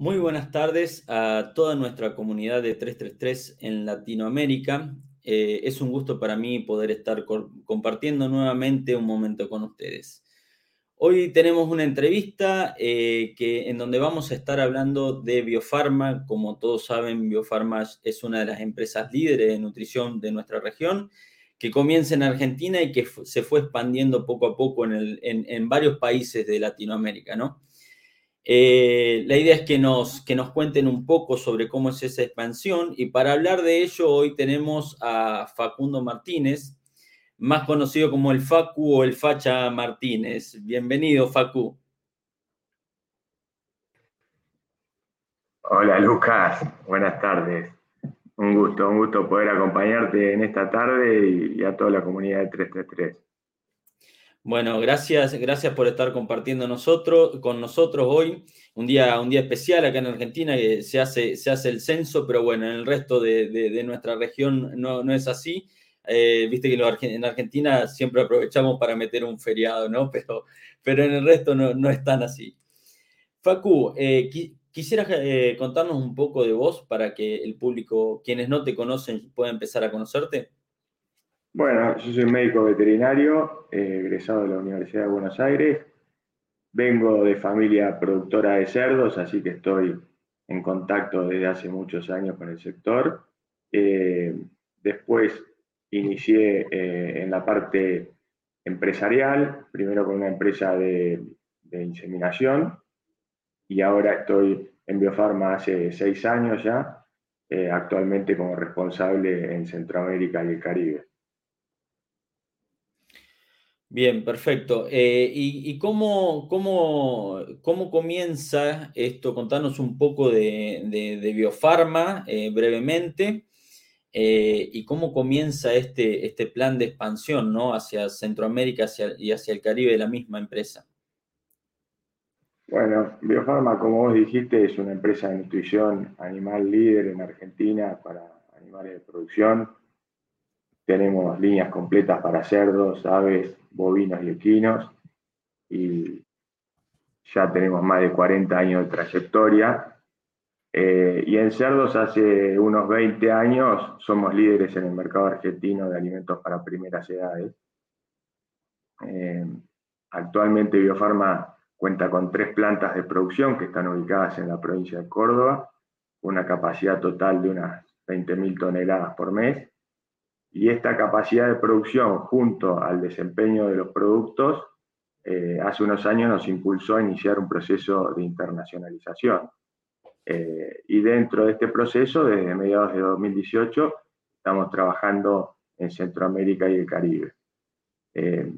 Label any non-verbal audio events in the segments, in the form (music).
Muy buenas tardes a toda nuestra comunidad de 333 en Latinoamérica. Eh, es un gusto para mí poder estar compartiendo nuevamente un momento con ustedes. Hoy tenemos una entrevista eh, que, en donde vamos a estar hablando de Biofarma. Como todos saben, Biofarma es una de las empresas líderes de nutrición de nuestra región, que comienza en Argentina y que se fue expandiendo poco a poco en, en varios países de Latinoamérica, ¿no? Eh, la idea es que nos, que nos cuenten un poco sobre cómo es esa expansión y para hablar de ello hoy tenemos a Facundo Martínez, más conocido como el Facu o el Facha Martínez. Bienvenido, Facu. Hola, Lucas. Buenas tardes. Un gusto, un gusto poder acompañarte en esta tarde y, y a toda la comunidad de 333. Bueno, gracias, gracias por estar compartiendo nosotros, con nosotros hoy. Un día, un día especial acá en Argentina, que se hace, se hace el censo, pero bueno, en el resto de, nuestra región no, es así. Eh, viste que en Argentina siempre aprovechamos para meter un feriado, ¿no? (laughs) Pero, pero en el resto no, no es tan así. Facu, eh, quisieras eh, contarnos un poco de vos para que el público, quienes no te conocen, puedan empezar a conocerte. Bueno, yo soy médico veterinario, eh, egresado de la Universidad de Buenos Aires. Vengo de familia productora de cerdos, así que estoy en contacto desde hace muchos años con el sector. Eh, después inicié eh, en la parte empresarial, primero con una empresa de, inseminación y ahora estoy en Biofarma hace seis años ya, actualmente como responsable en Centroamérica y el Caribe. Bien, perfecto. Eh, y, cómo, cómo, cómo, comienza esto? Contanos un poco de, de, Biofarma eh, brevemente eh, y cómo comienza este, este plan de expansión ¿no? hacia Centroamérica y hacia el Caribe de la misma empresa. Bueno, Biofarma, como vos dijiste, es una empresa de nutrición animal líder en Argentina para animales de producción. Tenemos líneas completas para cerdos, aves, bovinos y equinos y ya tenemos más de 40 años de trayectoria. Eh, y en cerdos hace unos 20 años somos líderes en el mercado argentino de alimentos para primeras edades. Eh, actualmente Biofarma cuenta con tres plantas de producción que están ubicadas en la provincia de Córdoba, una capacidad total de unas 20.000 toneladas por mes y esta capacidad de producción junto al desempeño de los productos eh, hace unos años nos impulsó a iniciar un proceso de internacionalización. Eh, y dentro de este proceso, desde mediados de 2018, estamos trabajando en Centroamérica y el Caribe. Eh,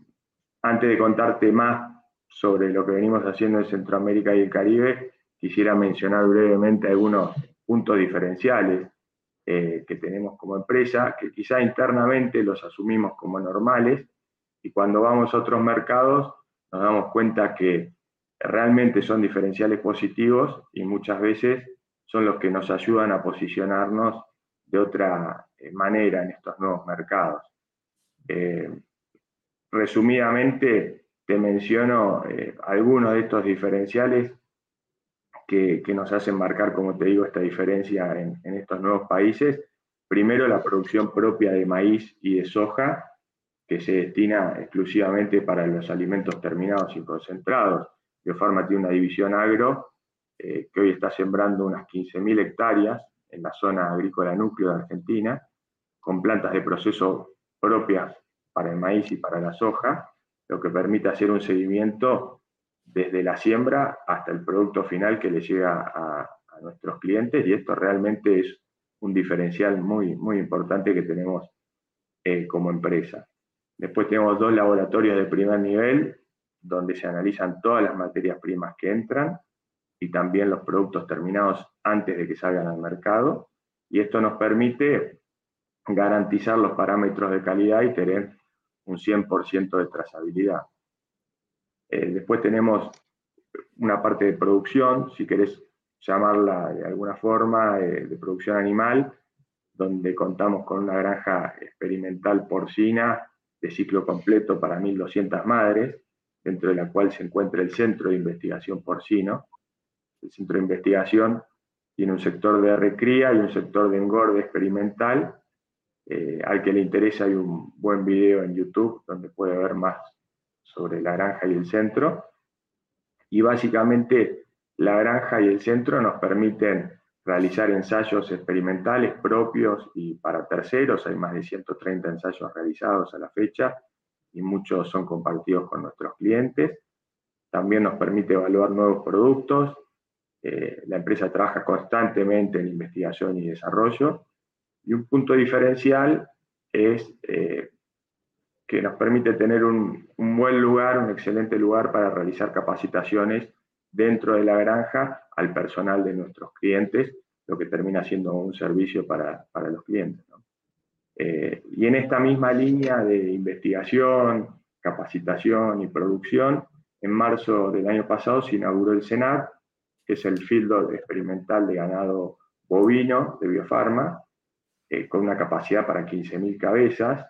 antes de contarte más sobre lo que venimos haciendo en Centroamérica y el Caribe, quisiera mencionar brevemente algunos puntos diferenciales eh, que tenemos como empresa, que quizá internamente los asumimos como normales y cuando vamos a otros mercados nos damos cuenta que realmente son diferenciales positivos y muchas veces son los que nos ayudan a posicionarnos de otra eh, manera en estos nuevos mercados. Eh, resumidamente, te menciono algunos de estos diferenciales que, nos hacen marcar, como te digo, esta diferencia en, estos nuevos países. Primero, la producción propia de maíz y de soja, que se destina exclusivamente para los alimentos terminados y concentrados. Biofarma tiene una división agro eh, que hoy está sembrando unas 15.000 hectáreas en la zona agrícola núcleo de Argentina, con plantas de proceso propias para el maíz y para la soja, lo que permite hacer un seguimiento desde la siembra hasta el producto final que le llega a, nuestros clientes y esto realmente es un diferencial muy, muy importante que tenemos eh, como empresa. Después tenemos dos laboratorios de primer nivel donde se analizan todas las materias primas que entran y también los productos terminados antes de que salgan al mercado. Y esto nos permite garantizar los parámetros de calidad y tener un 100% de trazabilidad. Eh, después tenemos una parte de producción, si querés llamarla de alguna forma, eh, de producción animal, donde contamos con una granja experimental porcina de ciclo completo para 1.200 madres, dentro de la cual se encuentra el Centro de Investigación Porcino. el centro de investigación tiene un sector de recría y un sector de engorde experimental. Eh, al que le interesa hay un buen video en YouTube donde puede ver más sobre la granja y el centro. Y básicamente la granja y el centro nos permiten realizar ensayos experimentales propios y para terceros. Hay más de 130 ensayos realizados a la fecha y muchos son compartidos con nuestros clientes. También nos permite evaluar nuevos productos. Eh, la empresa trabaja constantemente en investigación y desarrollo. Y un punto diferencial es eh, que nos permite tener un, buen lugar, un excelente lugar para realizar capacitaciones dentro de la granja al personal de nuestros clientes, lo que termina siendo un servicio para, los clientes. Eh, y en esta misma línea de investigación, capacitación y producción, en marzo del año pasado se inauguró el CENAC, que es el field experimental de ganado bovino de Biofarma, eh, con una capacidad para 15.000 cabezas.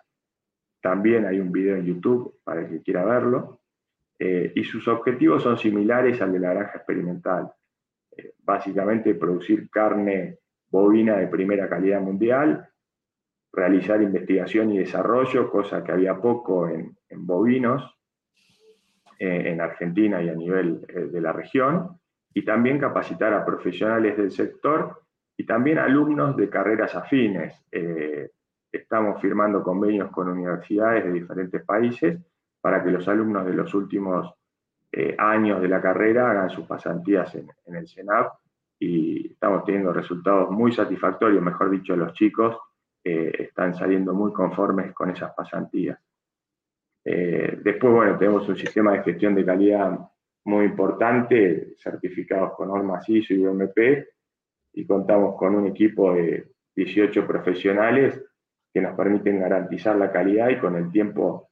También hay un video en YouTube para el que quiera verlo. Eh, y sus objetivos son similares al de la granja experimental. Eh, básicamente producir carne bovina de primera calidad mundial, realizar investigación y desarrollo, cosa que había poco en, bovinos, en Argentina y a nivel de la región, y también capacitar a profesionales del sector y también alumnos de carreras afines. Eh, estamos firmando convenios con universidades de diferentes países para que los alumnos de los últimos eh, años de la carrera hagan sus pasantías en, el SENAP y estamos teniendo resultados muy satisfactorios, mejor dicho, los chicos eh, están saliendo muy conformes con esas pasantías. después, bueno, tenemos un sistema de gestión de calidad muy importante, certificados con normas ISO y UMP, y contamos con un equipo de 18 profesionales que nos permiten garantizar la calidad y con el tiempo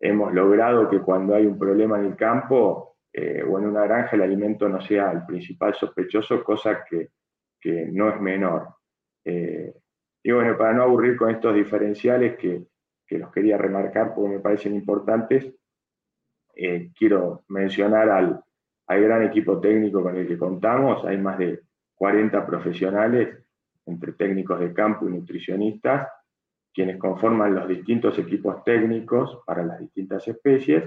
hemos logrado que cuando hay un problema en el campo eh, o en una granja el alimento no sea el principal sospechoso, cosa que, no es menor. Eh, y bueno, para no aburrir con estos diferenciales que, los quería remarcar porque me parecen importantes, eh, quiero mencionar al, al gran equipo técnico con el que contamos. Hay más de 40 profesionales, entre técnicos de campo y nutricionistas, quienes conforman los distintos equipos técnicos para las distintas especies,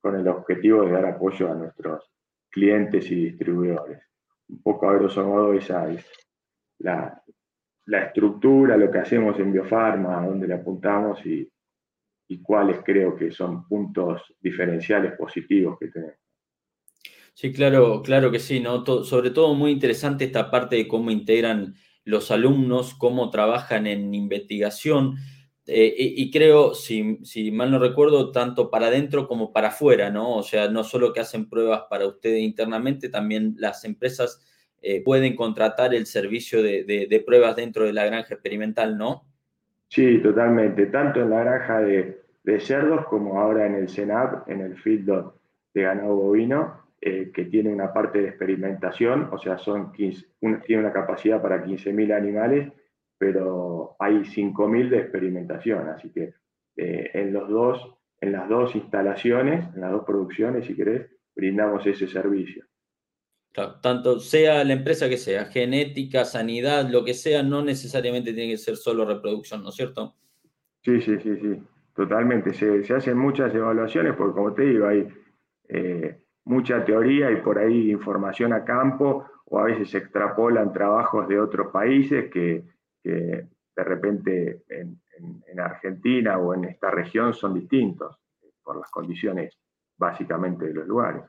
con el objetivo de dar apoyo a nuestros clientes y distribuidores. Un poco a grosso modo esa es la, estructura, lo que hacemos en Biofarma, a dónde le apuntamos y, y cuáles creo que son puntos diferenciales positivos que tenemos. Sí, claro, claro que sí, ¿no? sobre todo muy interesante esta parte de cómo integran los alumnos, cómo trabajan en investigación. Eh, y, creo, si, mal no recuerdo, tanto para adentro como para afuera, ¿no? O sea, no solo que hacen pruebas para ustedes internamente, también las empresas eh, pueden contratar el servicio de, pruebas dentro de la granja experimental, ¿no? Sí, totalmente. Tanto en la granja de, cerdos como ahora en el CENAP, en el field de ganado bovino, eh, que tiene una parte de experimentación, o sea, son tiene una capacidad para 15.000 animales, pero hay 5.000 de experimentación, así que eh, en, los dos, en las dos instalaciones, en las dos producciones, si querés, brindamos ese servicio. tanto sea la empresa que sea, genética, sanidad, lo que sea, no necesariamente tiene que ser solo reproducción, ¿no es cierto? Sí, sí, sí, sí, totalmente. Se, se hacen muchas evaluaciones porque, como te digo, hay eh, mucha teoría y por ahí información a campo, o a veces se extrapolan trabajos de otros países que, de repente en, Argentina o en esta región son distintos por las condiciones básicamente de los lugares.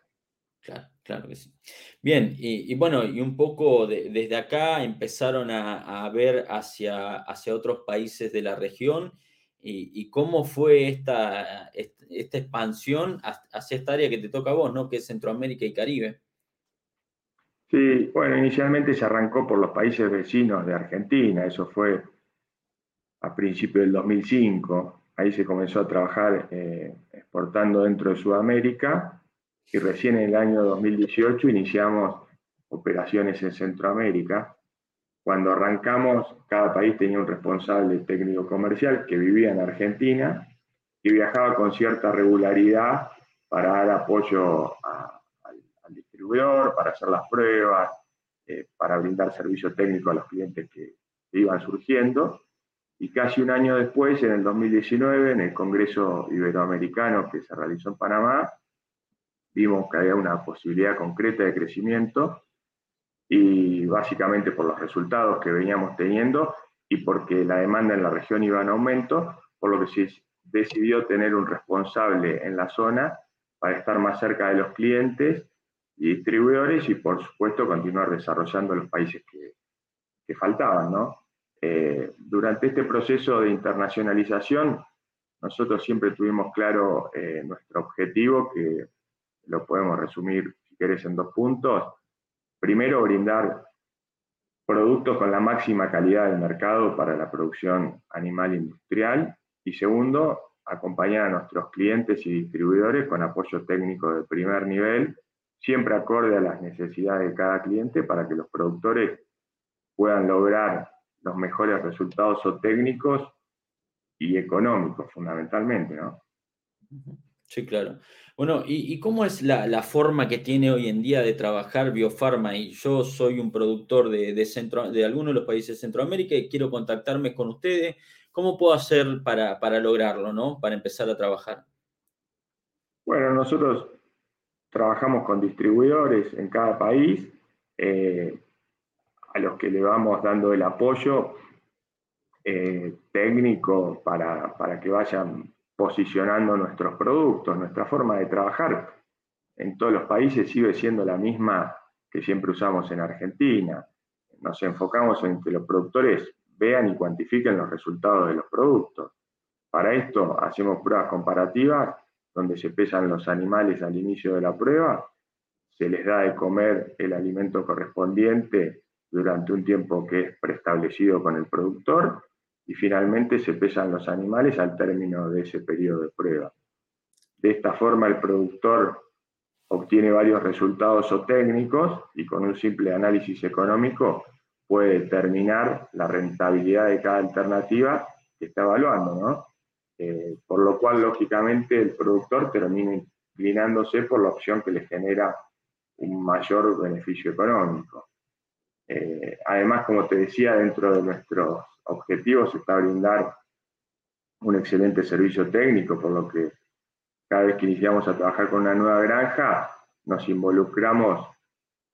Claro, claro que sí. Bien, y, bueno, y un poco desde acá empezaron a, ver hacia, hacia otros países de la región y, cómo fue esta, esta expansión hacia esta área que te toca a vos, ¿no? Que es Centroamérica y Caribe. Sí, bueno, inicialmente se arrancó por los países vecinos de Argentina, eso fue a principios del 2005, ahí se comenzó a trabajar eh, exportando dentro de Sudamérica y recién en el año 2018 iniciamos operaciones en Centroamérica. Cuando arrancamos, cada país tenía un responsable técnico comercial que vivía en Argentina y viajaba con cierta regularidad para dar apoyo al, distribuidor, para hacer las pruebas, eh, para brindar servicio técnico a los clientes que, iban surgiendo. Y casi un año después, en el 2019, en el Congreso Iberoamericano que se realizó en Panamá, vimos que había una posibilidad concreta de crecimiento y básicamente por los resultados que veníamos teniendo y porque la demanda en la región iba en aumento, por lo que se decidió tener un responsable en la zona para estar más cerca de los clientes y distribuidores y por supuesto continuar desarrollando los países que, faltaban. ¿no? Eh, durante este proceso de internacionalización, nosotros siempre tuvimos claro eh, nuestro objetivo, que lo podemos resumir, si querés, en dos puntos. Primero, brindar productos con la máxima calidad del mercado para la producción animal industrial. Y segundo, acompañar a nuestros clientes y distribuidores con apoyo técnico de primer nivel, siempre acorde a las necesidades de cada cliente para que los productores puedan lograr los mejores resultados técnicos y económicos fundamentalmente, ¿no? Sí, claro. Bueno, ¿y, cómo es la, forma que tiene hoy en día de trabajar Biofarma? Y yo soy un productor de, de, centro, de algunos de los países de Centroamérica y quiero contactarme con ustedes ¿Cómo puedo hacer para, lograrlo, ¿no? Para empezar a trabajar. Bueno, nosotros trabajamos con distribuidores en cada país, eh, a los que le vamos dando el apoyo eh, técnico para, para, que vayan posicionando nuestros productos. Nuestra forma de trabajar en todos los países sigue siendo la misma que siempre usamos en Argentina. Nos enfocamos en que los productores vean y cuantifiquen los resultados de los productos. Para esto hacemos pruebas comparativas donde se pesan los animales al inicio de la prueba, se les da de comer el alimento correspondiente durante un tiempo que es preestablecido con el productor y finalmente se pesan los animales al término de ese periodo de prueba. De esta forma el productor obtiene varios resultados o técnicos y con un simple análisis económico puede determinar la rentabilidad de cada alternativa que está evaluando, ¿no? Eh, por lo cual, lógicamente, el productor termina inclinándose por la opción que le genera un mayor beneficio económico. Eh, además, como te decía, dentro de nuestros objetivos está brindar un excelente servicio técnico, por lo que cada vez que iniciamos a trabajar con una nueva granja, nos involucramos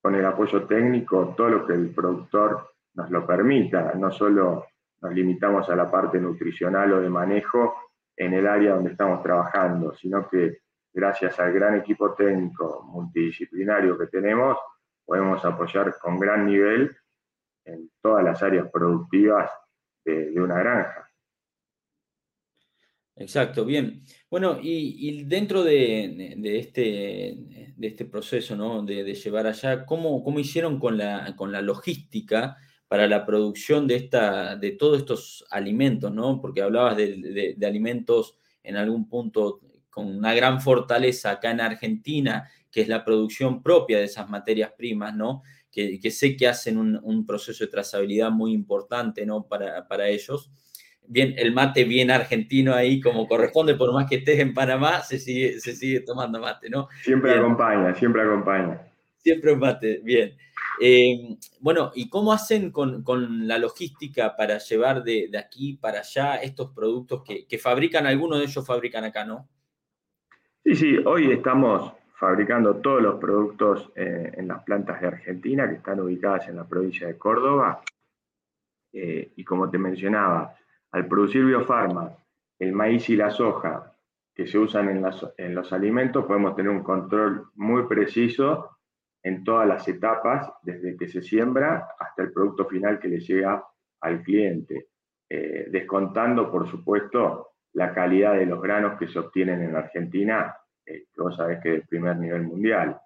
con el apoyo técnico todo lo que el productor nos lo permita. No solo nos limitamos a la parte nutricional o de manejo en el área donde estamos trabajando, sino que gracias al gran equipo técnico multidisciplinario que tenemos, podemos apoyar con gran nivel en todas las áreas productivas de, una granja. Exacto, bien. Bueno, y, dentro de, este, de este proceso ¿no? de, llevar allá, ¿cómo, ¿cómo, hicieron con la, con la logística para la producción de, esta, de todos estos alimentos? ¿no? Porque hablabas de, alimentos en algún punto con una gran fortaleza acá en Argentina, que es la producción propia de esas materias primas, ¿no? Que, sé que hacen un, proceso de trazabilidad muy importante, ¿no? Para, para ellos bien, el mate bien argentino ahí como corresponde, por más que estés en Panamá, se sigue, se sigue tomando mate, ¿no? Siempre acompaña, siempre acompaña. Siempre un mate, bien. Eh, bueno, ¿y cómo hacen con, la logística para llevar de, aquí para allá estos productos que, fabrican, algunos de ellos fabrican acá, ¿no? Sí, sí, hoy estamos fabricando todos los productos eh, en las plantas de Argentina que están ubicadas en la provincia de Córdoba. Eh, y como te mencionaba, al producir biofarma, el maíz y la soja que se usan en, los alimentos, podemos tener un control muy preciso en todas las etapas, desde que se siembra hasta el producto final que le llega al cliente, eh, descontando, por supuesto, la calidad de los granos que se obtienen en Argentina, eh, vos sabés que de primer nivel mundial.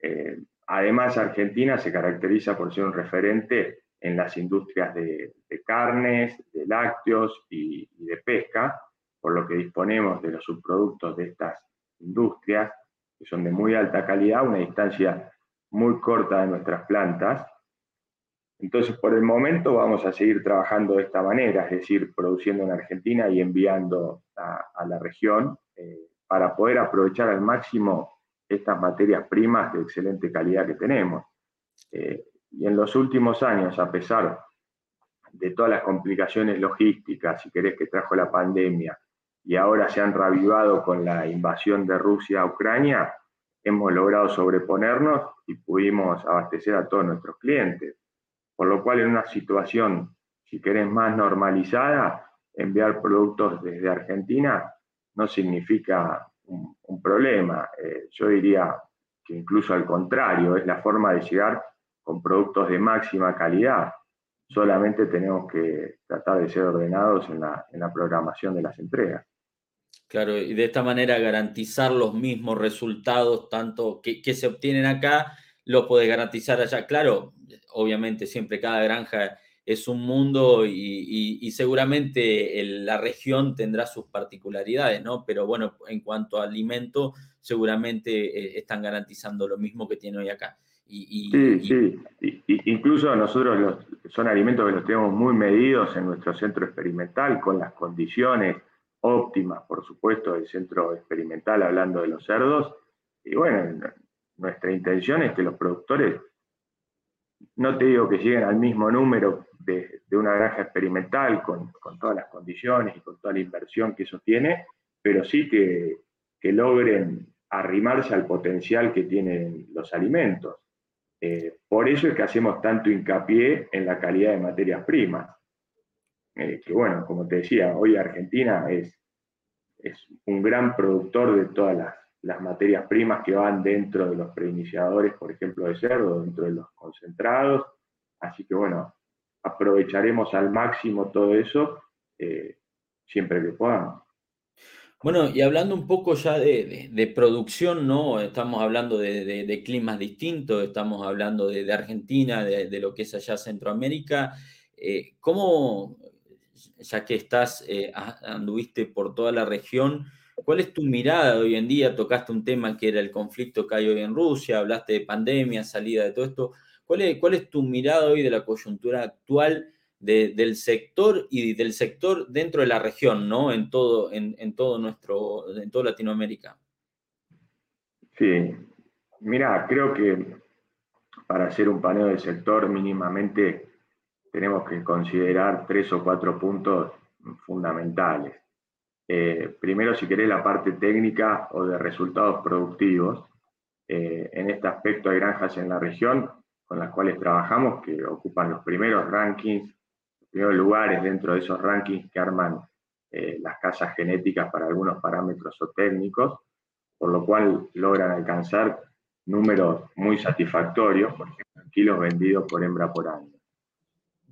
Eh, además, Argentina se caracteriza por ser un referente en las industrias de, carnes, de lácteos y, de pesca, por lo que disponemos de los subproductos de estas industrias, que son de muy alta calidad, una distancia muy corta de nuestras plantas. Entonces, por el momento vamos a seguir trabajando de esta manera, es decir, produciendo en Argentina y enviando a, la región eh, para poder aprovechar al máximo estas materias primas de excelente calidad que tenemos. Eh, y en los últimos años, a pesar de todas las complicaciones logísticas, si querés, que trajo la pandemia, y ahora se han reavivado con la invasión de Rusia a Ucrania, hemos logrado sobreponernos y pudimos abastecer a todos nuestros clientes. Por lo cual, en una situación, si querés, más normalizada, enviar productos desde Argentina no significa un, problema. Eh, yo diría que incluso al contrario, es la forma de llegar con productos de máxima calidad. Solamente tenemos que tratar de ser ordenados en la, en la programación de las entregas. Claro, y de esta manera garantizar los mismos resultados, tanto que, se obtienen acá, lo puede garantizar allá. Claro, obviamente siempre cada granja es un mundo y, seguramente la región tendrá sus particularidades, ¿no? Pero bueno, en cuanto a alimento, seguramente eh, están garantizando lo mismo que tiene hoy acá. Y, sí, sí. incluso nosotros los, son alimentos que los tenemos muy medidos en nuestro centro experimental, con las condiciones óptimas, por supuesto, del centro experimental, hablando de los cerdos. Y bueno, nuestra intención es que los productores, no te digo que lleguen al mismo número de, una granja experimental con, todas las condiciones y con toda la inversión que eso tiene, pero sí que, logren arrimarse al potencial que tienen los alimentos. Eh, por eso es que hacemos tanto hincapié en la calidad de materias primas. Eh, que bueno, como te decía, hoy Argentina es, es un gran productor de todas las, las, materias primas que van dentro de los preiniciadores, por ejemplo, de cerdo, dentro de los concentrados. Así que bueno, aprovecharemos al máximo todo eso eh, siempre que podamos. Bueno, y hablando un poco ya de, producción, ¿no? Estamos hablando de, climas distintos, estamos hablando de, Argentina, de, lo que es allá Centroamérica. Eh, ¿Cómo, ya que estás, eh, anduviste por toda la región, cuál es tu mirada hoy en día? Tocaste un tema que era el conflicto que hay hoy en Rusia, hablaste de pandemia, salida de todo esto. ¿Cuál es, cuál es tu mirada hoy de la coyuntura actual del sector y del sector dentro de la región, ¿no? En todo, en, todo nuestro, en toda Latinoamérica. Sí, mira, creo que para hacer un paneo del sector mínimamente tenemos que considerar tres o cuatro puntos fundamentales. Eh, primero, si querés, la parte técnica o de resultados productivos. Eh, en este aspecto hay granjas en la región con las cuales trabajamos que ocupan los primeros rankings, los primeros lugares dentro de esos rankings que arman eh, las casas genéticas para algunos parámetros o técnicos, por lo cual logran alcanzar números muy satisfactorios, por ejemplo, kilos vendidos por hembra por año.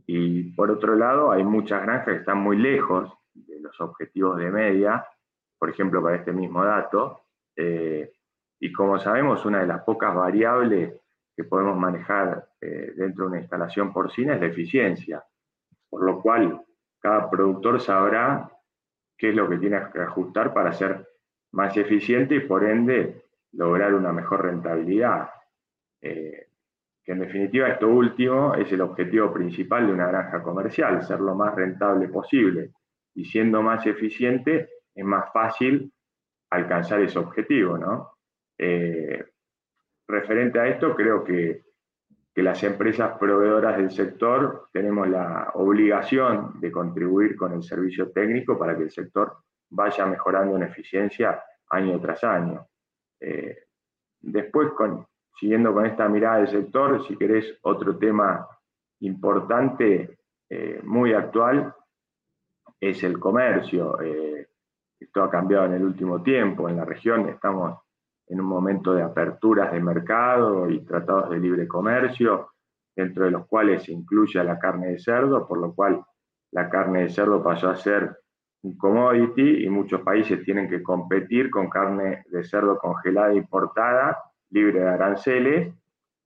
Y por otro lado, hay muchas granjas que están muy lejos objetivos de media, por ejemplo, para este mismo dato. Eh, y como sabemos, una de las pocas variables que podemos manejar eh, dentro de una instalación porcina es la eficiencia, por lo cual cada productor sabrá qué es lo que tiene que ajustar para ser más eficiente y por ende lograr una mejor rentabilidad. Eh, que en definitiva esto último es el objetivo principal de una granja comercial, ser lo más rentable posible. Y siendo más eficiente es más fácil alcanzar ese objetivo, ¿no? Eh, referente a esto, creo que, que las empresas proveedoras del sector tenemos la obligación de contribuir con el servicio técnico para que el sector vaya mejorando en eficiencia año tras año. Eh, después, con, siguiendo con esta mirada del sector, si querés otro tema importante, eh, muy actual, es el comercio. Eh, esto ha cambiado en el último tiempo. En la región estamos en un momento de aperturas de mercado y tratados de libre comercio, dentro de los cuales se incluye la carne de cerdo, por lo cual la carne de cerdo pasó a ser un commodity y muchos países tienen que competir con carne de cerdo congelada importada libre de aranceles,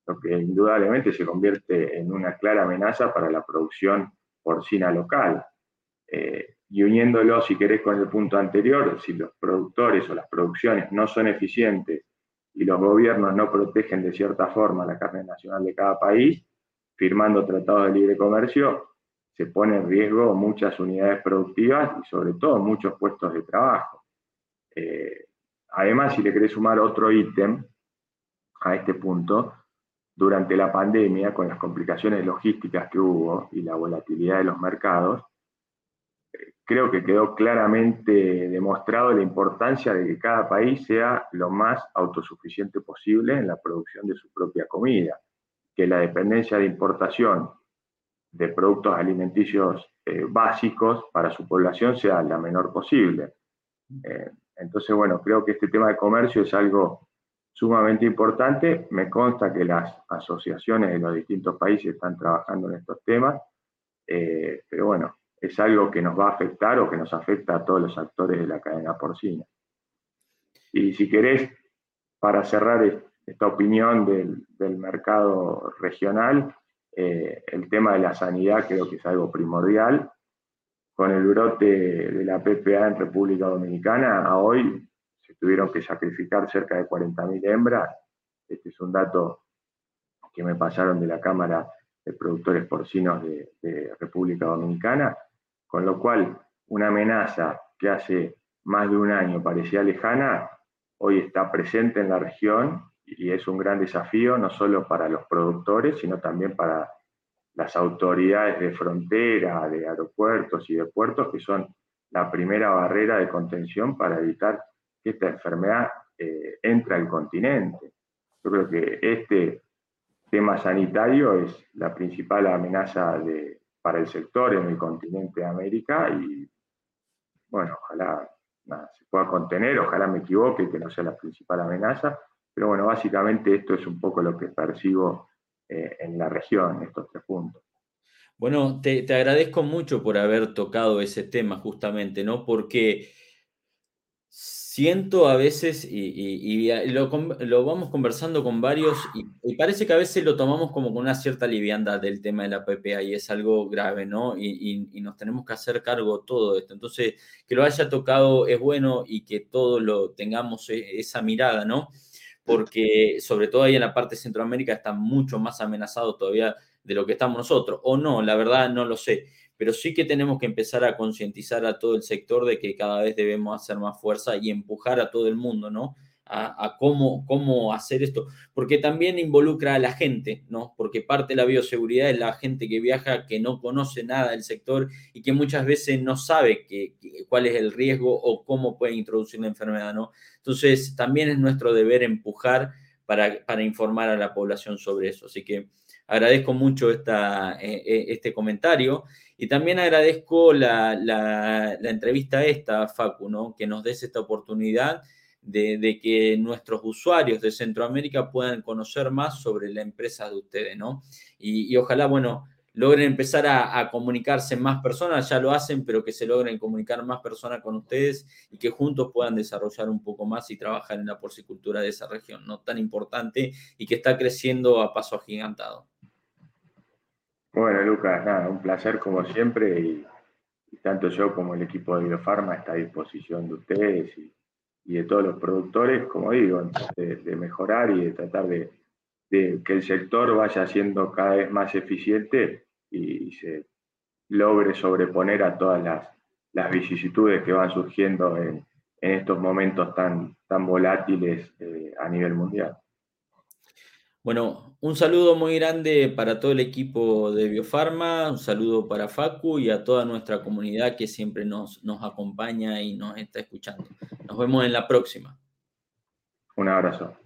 lo que indudablemente se convierte en una clara amenaza para la producción porcina local. Eh, y uniéndolo, si querés, con el punto anterior, si los productores o las producciones no son eficientes y los gobiernos no protegen de cierta forma la carne nacional de cada país, firmando tratados de libre comercio, se pone en riesgo muchas unidades productivas y sobre todo muchos puestos de trabajo. Eh, además, si le querés sumar otro ítem, a este punto, durante la pandemia, con las complicaciones logísticas que hubo y la volatilidad de los mercados, creo que quedó claramente demostrado la importancia de que cada país sea lo más autosuficiente posible en la producción de su propia comida, que la dependencia de importación de productos alimenticios eh, básicos para su población sea la menor posible. Eh, entonces, bueno, creo que este tema de comercio es algo sumamente importante. Me consta que las asociaciones de los distintos países están trabajando en estos temas, eh, pero bueno, es algo que nos va a afectar o que nos afecta a todos los actores de la cadena porcina. Y si querés, para cerrar esta opinión del, mercado regional, eh, el tema de la sanidad creo que es algo primordial. Con el brote de la PPA en República Dominicana, a hoy se tuvieron que sacrificar cerca de 40.000 hembras. Este es un dato que me pasaron de la Cámara de Productores Porcinos de República Dominicana con lo cual, una amenaza que hace más de un año parecía lejana, hoy está presente en la región y es un gran desafío no solo para los productores, sino también para las autoridades de frontera, de aeropuertos y de puertos, que son la primera barrera de contención para evitar que esta enfermedad eh, entre al continente. Yo creo que este tema sanitario es la principal amenaza de, para el sector en el continente de América y bueno, ojalá se pueda contener, ojalá me equivoque que no sea la principal amenaza, pero bueno, básicamente esto es un poco lo que percibo eh, en la región, estos tres puntos. Bueno, te, te, agradezco mucho por haber tocado ese tema justamente, ¿no? Porque siento a veces, y, lo, vamos conversando con varios, y, parece que a veces lo tomamos como con una cierta liviandad del tema de la PPA, y es algo grave, ¿no? Y, nos tenemos que hacer cargo todo esto. Entonces, que lo haya tocado es bueno y que todos lo tengamos e, esa mirada, ¿no? Porque sobre todo ahí en la parte de Centroamérica está mucho más amenazado todavía de lo que estamos nosotros, o no, la verdad no lo sé pero sí que tenemos que empezar a concientizar a todo el sector de que cada vez debemos hacer más fuerza y empujar a todo el mundo, ¿no? A, cómo, cómo hacer esto, porque también involucra a la gente, ¿no? Porque parte de la bioseguridad es la gente que viaja, que no conoce nada del sector y que muchas veces no sabe cuál es el riesgo o cómo puede introducir la enfermedad, ¿no? Entonces, también es nuestro deber empujar para, para informar a la población sobre eso. Así que agradezco mucho esta, eh, eh, este comentario y también agradezco la, la, entrevista esta, Facu, ¿no? que nos des esta oportunidad de, que nuestros usuarios de Centroamérica puedan conocer más sobre la empresa de ustedes, ¿no? Y, ojalá, bueno, logren empezar a, comunicarse más personas, ya lo hacen, pero que se logren comunicar más personas con ustedes y que juntos puedan desarrollar un poco más y trabajar en la porcicultura de esa región, ¿no? Tan importante y que está creciendo a paso agigantado. Bueno, Lucas, nada, un placer como siempre y, tanto yo como el equipo de Biofarma está a disposición de ustedes y, de todos los productores, como digo, de, mejorar y de tratar de, que el sector vaya siendo cada vez más eficiente y, se logre sobreponer a todas las, vicisitudes que van surgiendo en, estos momentos tan, volátiles eh, a nivel mundial. Bueno, un saludo muy grande para todo el equipo de Biofarma, un saludo para Facu y a toda nuestra comunidad que siempre nos, nos acompaña y nos está escuchando. Nos vemos en la próxima. Un abrazo.